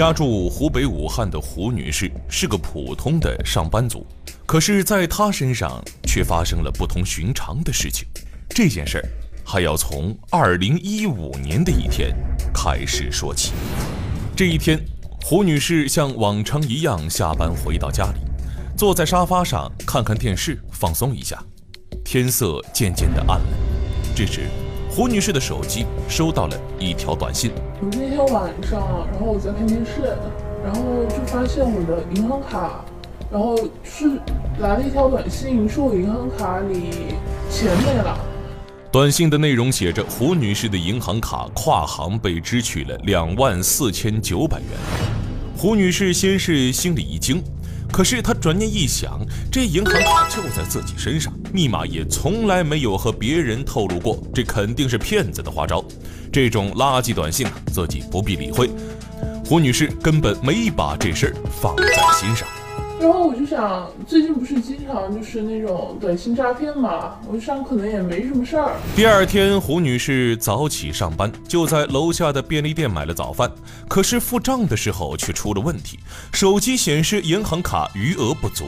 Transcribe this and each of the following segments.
家住湖北武汉的胡女士是个普通的上班族，可是，在她身上却发生了不同寻常的事情。这件事儿还要从2015年的一天开始说起。这一天，胡女士像往常一样下班回到家里，坐在沙发上看看电视，放松一下。天色渐渐的暗了，这时。胡女士的手机收到了一条短信。我那天晚上，然后我在看电视，然后就发现我的银行卡，然后是来了一条短信，说我银行卡里钱没了。短信的内容写着：胡女士的银行卡跨行被支取了两万四千九百元。胡女士先是心里一惊。可是他转念一想，这银行卡就在自己身上，密码也从来没有和别人透露过，这肯定是骗子的花招。这种垃圾短信，自己不必理会。胡女士根本没把这事儿放在心上。然后我就想，最近不是经常就是那种短信诈骗嘛，我就想可能也没什么事儿。第二天，胡女士早起上班，就在楼下的便利店买了早饭。可是付账的时候却出了问题，手机显示银行卡余额不足。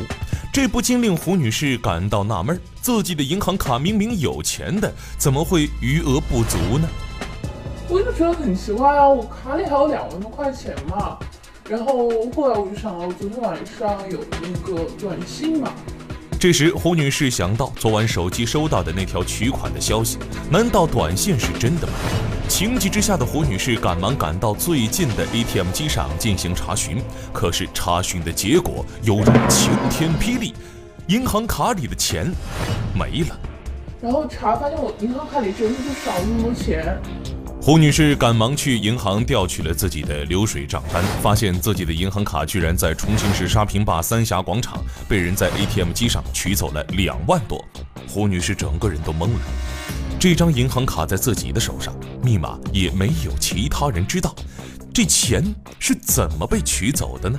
这不禁令胡女士感到纳闷：自己的银行卡明明有钱的，怎么会余额不足呢？我就觉得很奇怪啊，我卡里还有两万多块钱嘛。然后后来我就想到，昨天晚上有那个短信嘛。这时胡女士想到昨晚手机收到的那条取款的消息，难道短信是真的吗？情急之下的胡女士赶忙赶到最近的 ATM 机上进行查询，可是查询的结果犹如晴天霹雳，银行卡里的钱没了。然后查发现我银行卡里真的就少那么多钱。胡女士赶忙去银行调取了自己的流水账单，发现自己的银行卡居然在重庆市沙坪坝三峡广场被人在 ATM 机上取走了两万多。胡女士整个人都懵了，这张银行卡在自己的手上，密码也没有其他人知道，这钱是怎么被取走的呢？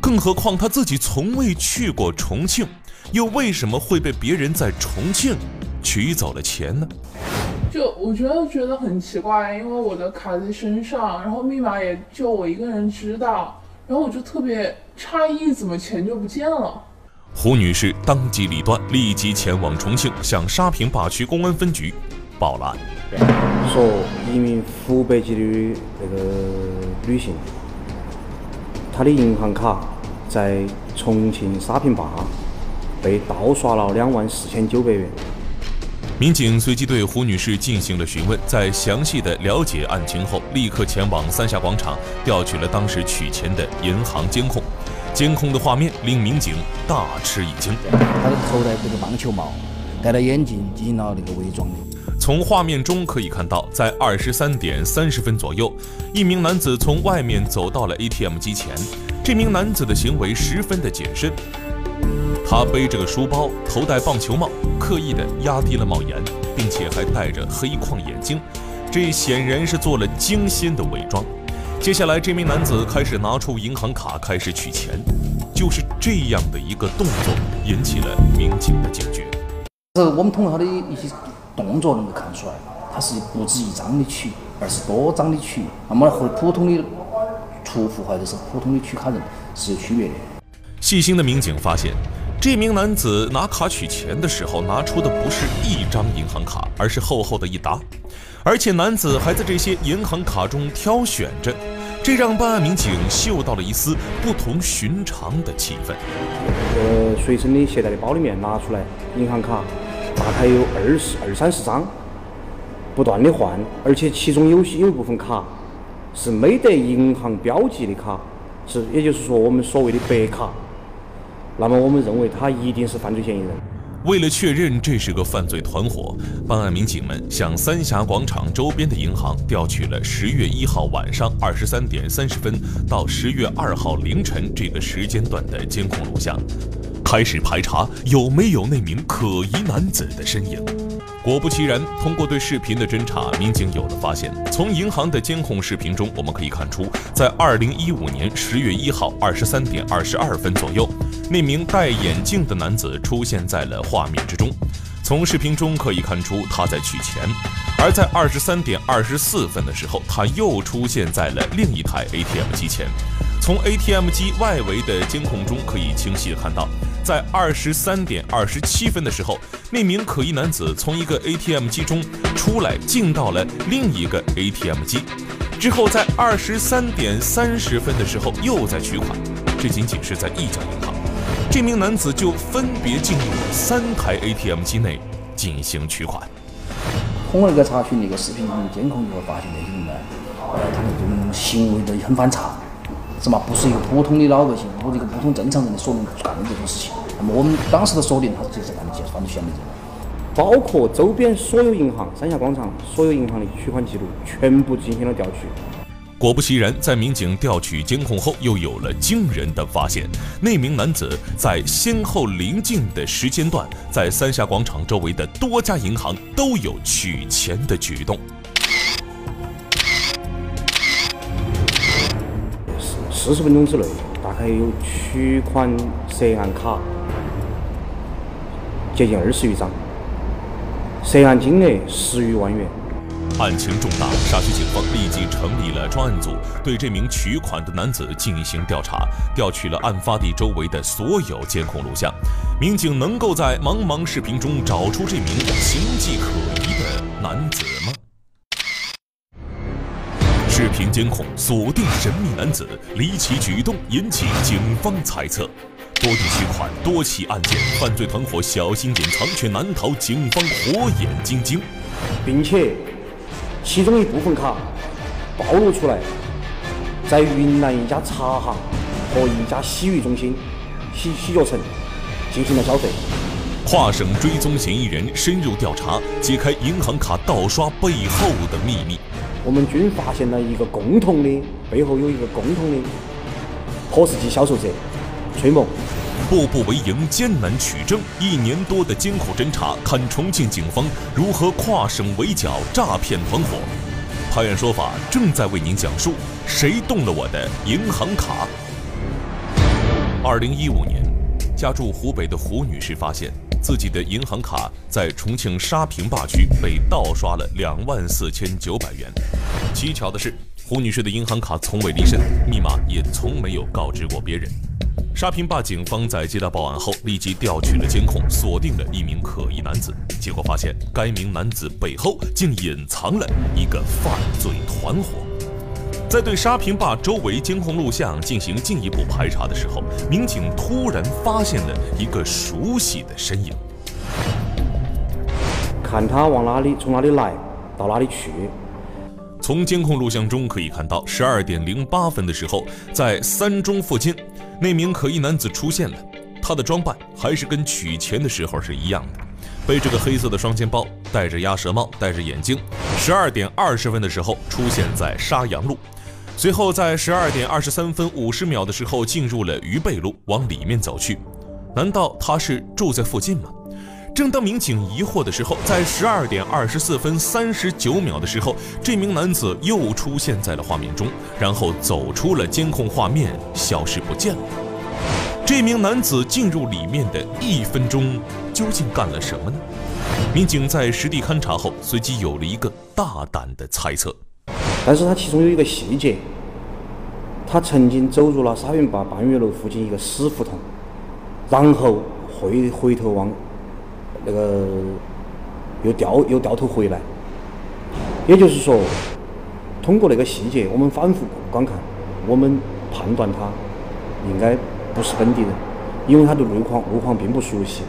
更何况她自己从未去过重庆，又为什么会被别人在重庆取走了钱呢？就我觉得觉得很奇怪，因为我的卡在身上，然后密码也就我一个人知道，然后我就特别诧异，怎么钱就不见了？胡女士当机立断，立即前往重庆，向沙坪坝区公安分局报了案。说一名湖北籍的那个女性，她的银行卡在重庆沙坪坝被盗刷了两万四千九百元。民警随即对胡女士进行了询问，在详细的了解案情后，立刻前往三峡广场调取了当时取钱的银行监控。监控的画面令民警大吃一惊。他的头戴这个棒球帽，戴了眼镜，进行了那个伪装的。从画面中可以看到，在二十三点三十分左右，一名男子从外面走到了 ATM 机前。这名男子的行为十分的谨慎。他背着个书包，头戴棒球帽，刻意的压低了帽檐，并且还戴着黑框眼镜，这显然是做了精心的伪装。接下来，这名男子开始拿出银行卡，开始取钱。就是这样的一个动作，引起了民警的警觉。是我们通过他的一些动作能够看出来，他是不止一张的取，而是多张的取。那么和普通的储户或者是普通的取卡人是有区别的。细心的民警发现。这名男子拿卡取钱的时候，拿出的不是一张银行卡，而是厚厚的一沓，而且男子还在这些银行卡中挑选着，这让办案民警嗅到了一丝不同寻常的气氛。呃，随身的携带的包里面拿出来银行卡，大概有二十二三十张，不断的换，而且其中有些有一部分卡是没得银行标记的卡，是也就是说我们所谓的白卡。那么，我们认为他一定是犯罪嫌疑人。为了确认这是个犯罪团伙，办案民警们向三峡广场周边的银行调取了十月一号晚上二十三点三十分到十月二号凌晨这个时间段的监控录像，开始排查有没有那名可疑男子的身影。果不其然，通过对视频的侦查，民警有了发现。从银行的监控视频中，我们可以看出，在二零一五年十月一号二十三点二十二分左右，那名戴眼镜的男子出现在了画面之中。从视频中可以看出，他在取钱。而在二十三点二十四分的时候，他又出现在了另一台 ATM 机前。从 ATM 机外围的监控中可以清晰的看到，在二十三点二十七分的时候，那名可疑男子从一个 ATM 机中出来，进到了另一个 ATM 机，之后在二十三点三十分的时候又在取款。这仅仅是在一家银行，这名男子就分别进入了三台 ATM 机内进行取款。通那个查询那个视频监控，就会发现那些人呢，呃，他们这种行为都很反常。是嘛？不是一个普通的老百姓，或者一个普通正常人的所能干的这种事情。那么我们当时的锁定，他就是干的就是犯罪嫌疑人。包括周边所有银行、三峡广场所有银行的取款记录，全部进行了调取。果不其然，在民警调取监控后，又有了惊人的发现：那名男子在先后临近的时间段，在三峡广场周围的多家银行都有取钱的举动。四十分钟之内，大概有取款涉案卡接近二十余张，涉案金额十余万元。案情重大，沙区警方立即成立了专案组，对这名取款的男子进行调查，调取了案发地周围的所有监控录像。民警能够在茫茫视频中找出这名形迹可疑的男子吗？监控锁定神秘男子，离奇举动引起警方猜测。多地取款，多起案件，犯罪团伙小心隐藏，却难逃警方火眼金睛。并且，其中一部分卡暴露出来，在云南一家茶行和一家洗浴中心、洗洗脚城进行了消费。跨省追踪嫌疑人，深入调查，揭开银行卡盗刷背后的秘密。我们均发现了一个共同的，背后有一个共同的 POS 机销售者崔某。步步为营，艰难取证，一年多的艰苦侦查，看重庆警方如何跨省围剿诈骗团伙。拍案说法正在为您讲述：谁动了我的银行卡？二零一五年，家住湖北的胡女士发现。自己的银行卡在重庆沙坪坝区被盗刷了两万四千九百元。蹊跷的是，胡女士的银行卡从未离身，密码也从没有告知过别人。沙坪坝警方在接到报案后，立即调取了监控，锁定了一名可疑男子。结果发现，该名男子背后竟隐藏了一个犯罪团伙。在对沙坪坝周围监控录像进行进一步排查的时候，民警突然发现了一个熟悉的身影。看他往哪里，从哪里来，到哪里去。从监控录像中可以看到，十二点零八分的时候，在三中附近，那名可疑男子出现了。他的装扮还是跟取钱的时候是一样的，背着个黑色的双肩包，戴着鸭舌帽，戴着眼镜。十二点二十分的时候，出现在沙洋路。随后，在十二点二十三分五十秒的时候，进入了渝北路，往里面走去。难道他是住在附近吗？正当民警疑惑的时候，在十二点二十四分三十九秒的时候，这名男子又出现在了画面中，然后走出了监控画面，消失不见了。这名男子进入里面的一分钟，究竟干了什么呢？民警在实地勘查后，随即有了一个大胆的猜测。但是他其中有一个细节，他曾经走入了沙坪坝半月楼附近一个死胡同，然后回回头往那个又掉又掉头回来。也就是说，通过那个细节，我们反复观看，我们判断他应该不是本地人，因为他对路况路况并不熟悉。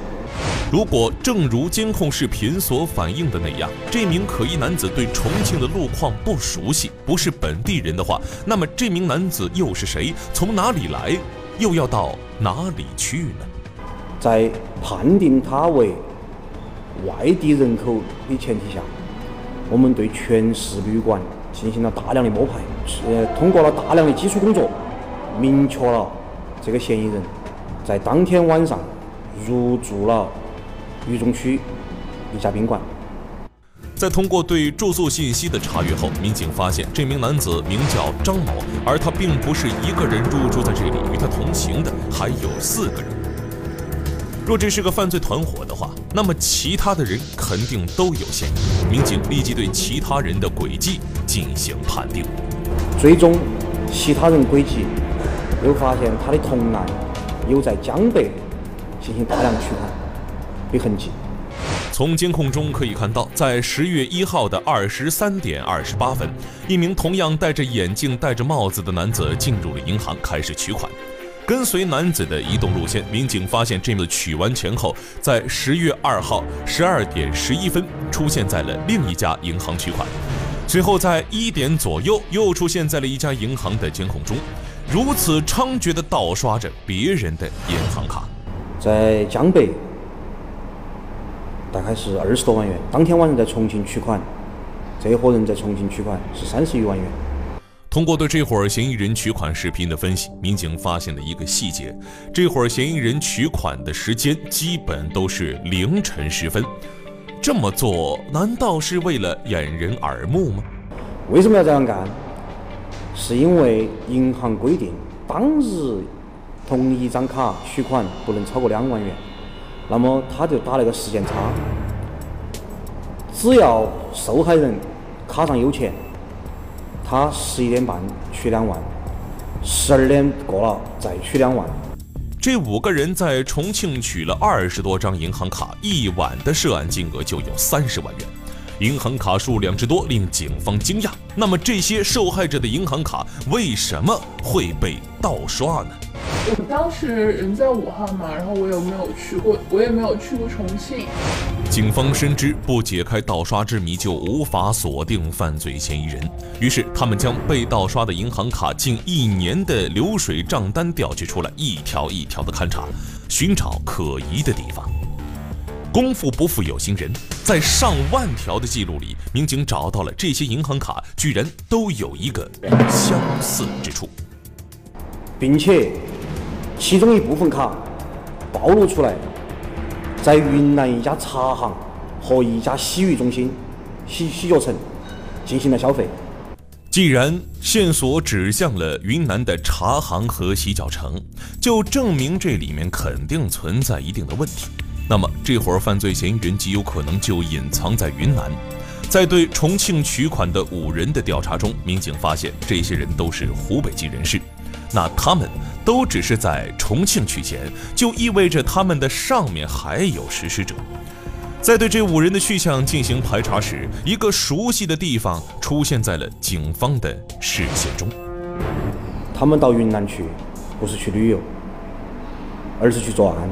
如果正如监控视频所反映的那样，这名可疑男子对重庆的路况不熟悉，不是本地人的话，那么这名男子又是谁？从哪里来？又要到哪里去呢？在判定他为外地人口的前提下，我们对全市旅馆进行了大量的摸排，呃，通过了大量的基础工作，明确了这个嫌疑人在当天晚上入住了。渝中区一家宾馆，在通过对住宿信息的查阅后，民警发现这名男子名叫张某，而他并不是一个人入住在这里，与他同行的还有四个人。若这是个犯罪团伙的话，那么其他的人肯定都有嫌疑。民警立即对其他人的轨迹进行判定，追踪其他人轨迹，又发现他的同案有在江北进行大量取款的痕迹。从监控中可以看到，在十月一号的二十三点二十八分，一名同样戴着眼镜、戴着帽子的男子进入了银行，开始取款。跟随男子的移动路线，民警发现这次取完钱后，在十月二号十二点十一分出现在了另一家银行取款，随后在一点左右又出现在了一家银行的监控中，如此猖獗地盗刷着别人的银行卡，在江北。大概是二十多万元。当天晚上在重庆取款，这伙人在重庆取款是三十余万元。通过对这伙嫌疑人取款视频的分析，民警发现了一个细节：这伙嫌疑人取款的时间基本都是凌晨时分。这么做难道是为了掩人耳目吗？为什么要这样干？是因为银行规定，当日同一张卡取款不能超过两万元。那么他就打了个时间差，只要受害人卡上有钱，他十一点半取两万，十二点过了再取两万。这五个人在重庆取了二十多张银行卡，一晚的涉案金额就有三十万元。银行卡数量之多令警方惊讶。那么这些受害者的银行卡为什么会被盗刷呢？我当时人在武汉嘛，然后我也没有去过，我也没有去过重庆。警方深知不解开盗刷之谜就无法锁定犯罪嫌疑人，于是他们将被盗刷的银行卡近一年的流水账单调取出来，一条一条的勘查，寻找可疑的地方。功夫不负有心人，在上万条的记录里，民警找到了这些银行卡居然都有一个相似之处，并且。其中一部分卡暴露出来，在云南一家茶行和一家洗浴中心、洗洗脚城进行了消费。既然线索指向了云南的茶行和洗脚城，就证明这里面肯定存在一定的问题。那么，这伙犯罪嫌疑人极有可能就隐藏在云南。在对重庆取款的五人的调查中，民警发现这些人都是湖北籍人士。那他们都只是在重庆取钱，就意味着他们的上面还有实施者。在对这五人的去向进行排查时，一个熟悉的地方出现在了警方的视线中。他们到云南去，不是去旅游，而是去作案。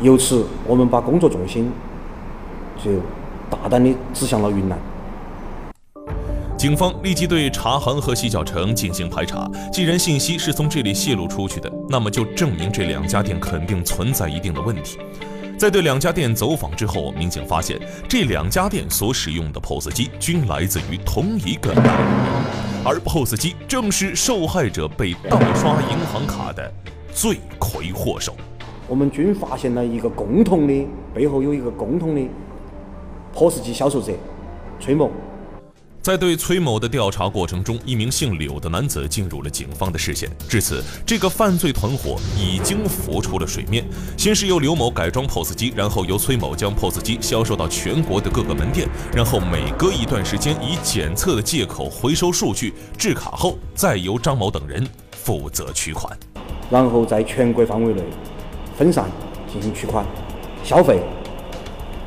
由此，我们把工作重心就大胆地指向了云南。警方立即对茶行和洗脚城进行排查。既然信息是从这里泄露出去的，那么就证明这两家店肯定存在一定的问题。在对两家店走访之后，民警发现这两家店所使用的 POS 机均来自于同一个代理人，而 POS 机正是受害者被盗刷银行卡的罪魁祸首。我们均发现了一个共同的，背后有一个共同的 POS 机销售者崔某。在对崔某的调查过程中，一名姓柳的男子进入了警方的视线。至此，这个犯罪团伙已经浮出了水面。先是由刘某改装 POS 机，然后由崔某将 POS 机销售到全国的各个门店，然后每隔一段时间以检测的借口回收数据、制卡后，再由张某等人负责取款，然后在全国范围内分散进行取款、消费，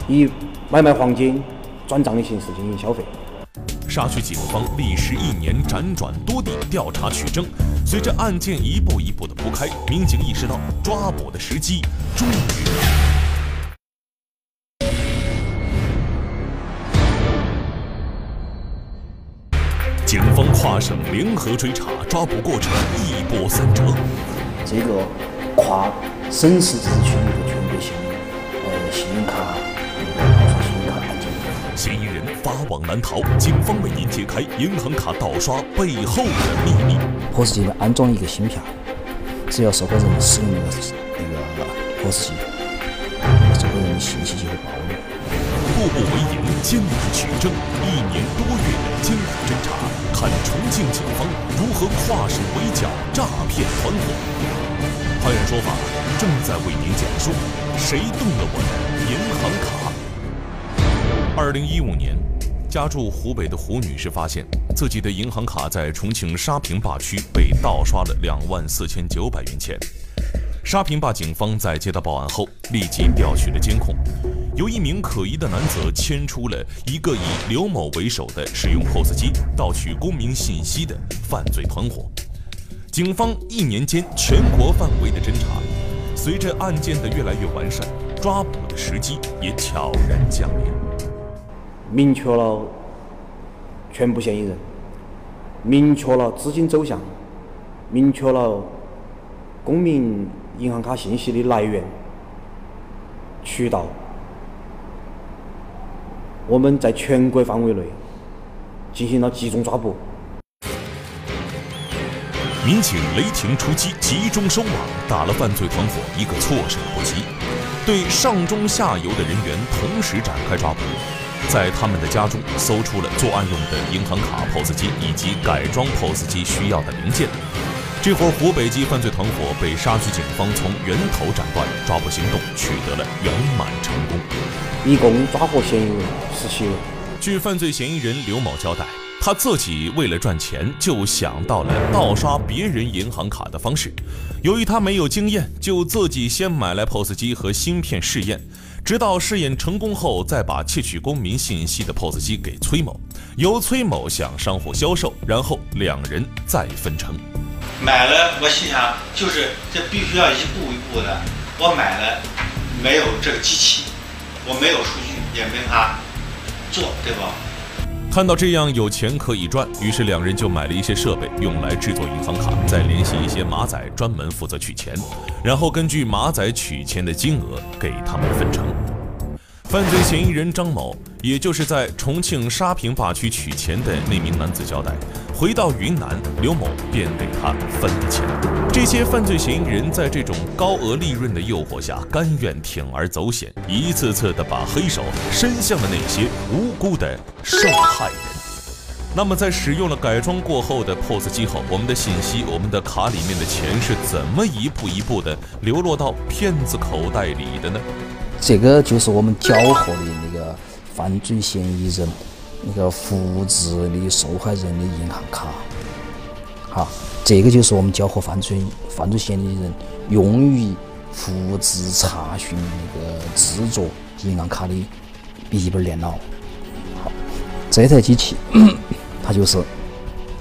以买卖黄金、转账的形式进行消费。沙区警方历时一年，辗转多地调查取证。随着案件一步一步的铺开，民警意识到抓捕的时机终于警方跨省联合追查，抓捕过程一波三折。这个跨省市自治区一个全国性呃信用卡。嫌疑人法网难逃，警方为您揭开银行卡盗刷背后的秘密。POS 机呢安装一个芯片，只要受害人使用那个那个 POS 机，受害人的信息就会暴露。步步为营，艰难取证，一年多月的艰苦侦查，看重庆警方如何跨省围剿诈骗团伙。法院说法正在为您讲述：谁动了我的银行卡？二零一五年，家住湖北的胡女士发现自己的银行卡在重庆沙坪坝区被盗刷了两万四千九百元钱。沙坪坝警方在接到报案后，立即调取了监控，由一名可疑的男子牵出了一个以刘某为首的使用 POS 机盗取公民信息的犯罪团伙。警方一年间全国范围的侦查，随着案件的越来越完善，抓捕的时机也悄然降临，明确了全部嫌疑人，明确了资金走向，明确了公民。银行卡信息的来源、渠道，我们在全国范围内进行了集中抓捕。民警雷霆出击，集中收网，打了犯罪团伙一个措手不及，对上中下游的人员同时展开抓捕，在他们的家中搜出了作案用的银行卡、POS 机以及改装 POS 机需要的零件。这伙湖北籍犯罪团伙被沙区警方从源头斩断，抓捕行动取得了圆满成功。一共抓获嫌疑人十七人。据犯罪嫌疑人刘某交代，他自己为了赚钱，就想到了盗刷别人银行卡的方式。由于他没有经验，就自己先买来 POS 机和芯片试验，直到试验成功后，再把窃取公民信息的 POS 机给崔某，由崔某向商户销售，然后两人再分成。买了，我心想，就是这必须要一步一步的。我买了，没有这个机器，我没有数据，也没法做，对吧？看到这样有钱可以赚，于是两人就买了一些设备，用来制作银行卡，再联系一些马仔，专门负责取钱，然后根据马仔取钱的金额给他们分成。犯罪嫌疑人张某，也就是在重庆沙坪坝区取钱的那名男子交代，回到云南，刘某便给他分了钱。这些犯罪嫌疑人在这种高额利润的诱惑下，甘愿铤而走险，一次次的把黑手伸向了那些无辜的受害人。那么，在使用了改装过后的 POS 机后，我们的信息、我们的卡里面的钱是怎么一步一步的流落到骗子口袋里的呢？这个就是我们缴获的那个犯罪嫌疑人那个复制的受害人的银行卡，好，这个就是我们缴获犯罪犯罪嫌疑人用于复制查询那个制作银行卡的笔记本电脑。好，这台机器它就是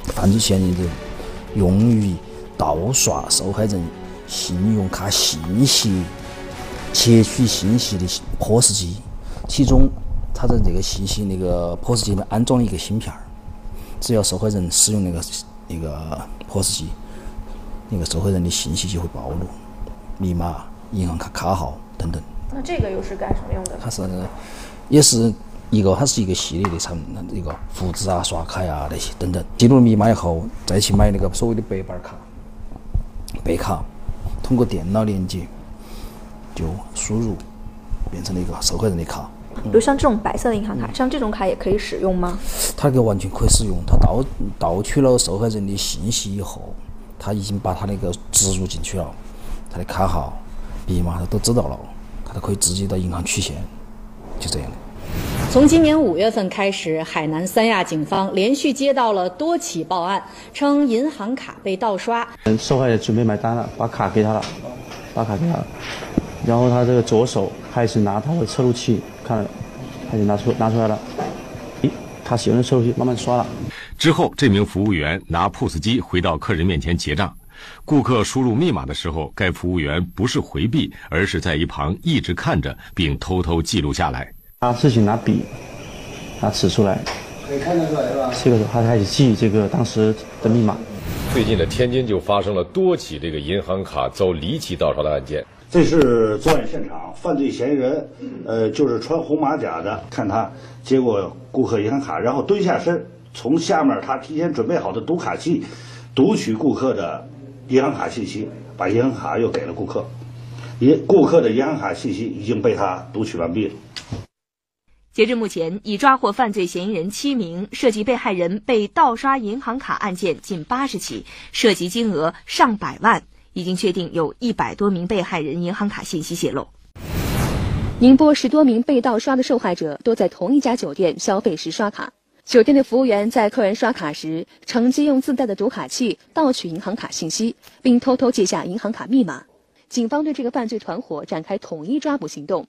犯罪嫌疑人用于盗刷受害人信用卡信息。窃取信息的 POS 机，其中它在这个信息那个 POS 机里面安装了一个芯片儿，只要受害人使用那个那个 POS 机，那个受害人的信息就会暴露，密码、银行卡卡号等等。那这个又是干什么用的？它是也是一个，它是一个系列的产一个复制啊、刷卡呀那些等等。记录密码以后，再去买那个所谓的白板卡、白卡，通过电脑连接。就输入变成了一个受害人的卡，比如像这种白色的银行卡，像这种卡也可以使用吗？它这个完全可以使用。它盗盗取了受害人的信息以后，他已经把他那个植入进去了，他的卡号、密码他都知道了，他都可以直接到银行取现，就这样的。从今年五月份开始，海南三亚警方连续接到了多起报案，称银行卡被盗刷。嗯，受害人准备买单了，把卡给他了，把卡给他了。然后他这个左手开始拿他的测录器，看，开始拿出拿出来了。咦，他喜欢的测录器慢慢刷了。之后，这名服务员拿 POS 机回到客人面前结账。顾客输入密码的时候，该服务员不是回避，而是在一旁一直看着，并偷偷记录下来。他自己拿笔，拿尺出来，可以看得出来是吧？这个时候他开始记这个当时的密码。最近的天津就发生了多起这个银行卡遭离奇盗刷的案件。这是作案现场，犯罪嫌疑人，呃，就是穿红马甲的。看他接过顾客银行卡，然后蹲下身，从下面他提前准备好的读卡器读取顾客的银行卡信息，把银行卡又给了顾客。银顾客的银行卡信息已经被他读取完毕了。截至目前，已抓获犯罪嫌疑人七名，涉及被害人被盗刷银行卡案件近八十起，涉及金额上百万。已经确定有一百多名被害人银行卡信息泄露。宁波十多名被盗刷的受害者都在同一家酒店消费时刷卡，酒店的服务员在客人刷卡时，乘机用自带的读卡器盗取银行卡信息，并偷偷记下银行卡密码。警方对这个犯罪团伙展开统一抓捕行动，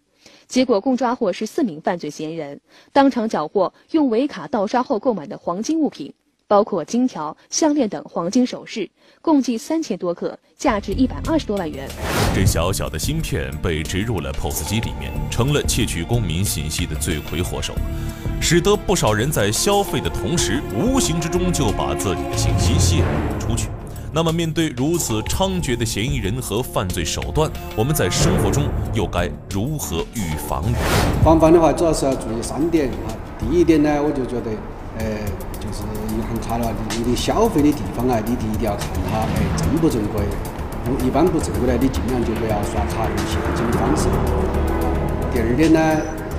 结果共抓获十四名犯罪嫌疑人，当场缴获用伪卡盗刷后购买的黄金物品。包括金条、项链等黄金首饰，共计三千多克，价值一百二十多万元。这小小的芯片被植入了 POS 机里面，成了窃取公民信息的罪魁祸首，使得不少人在消费的同时，无形之中就把自己的信息泄露。那么，面对如此猖獗的嫌疑人和犯罪手段，我们在生活中又该如何预防？防范的话，主要是要注意三点啊。第一点呢，我就觉得，呃。就是银行卡的话，你的消费的地方啊，你一定要看它哎正不正规。一般不正规的，你尽量就不要刷卡用现金的方式。第二点呢，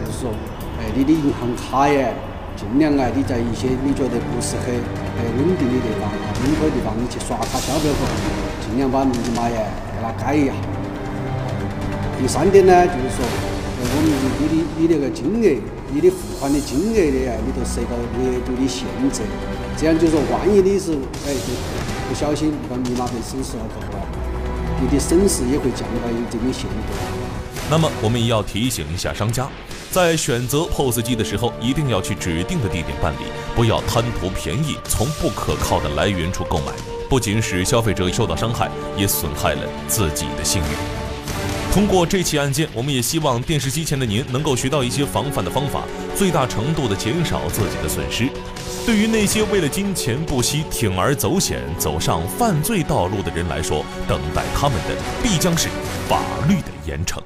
就是说，哎，你的银行卡耶，尽量啊，你在一些你觉得不是很哎稳定的地方啊，稳妥的地方，你去刷卡消费后，尽量把密码呀给它改一下。第三点呢，就是说，我们你的你那个金额。你的付款的金额的啊，你都设个额度的限制，这样就说，万一你是哎不小心把密码被损失了后啊，你的损失也会降到一定的限度。那么我们也要提醒一下商家，在选择 POS 机的时候，一定要去指定的地点办理，不要贪图便宜从不可靠的来源处购买，不仅使消费者受到伤害，也损害了自己的信誉。通过这起案件，我们也希望电视机前的您能够学到一些防范的方法，最大程度的减少自己的损失。对于那些为了金钱不惜铤而走险走上犯罪道路的人来说，等待他们的必将是法律的严惩。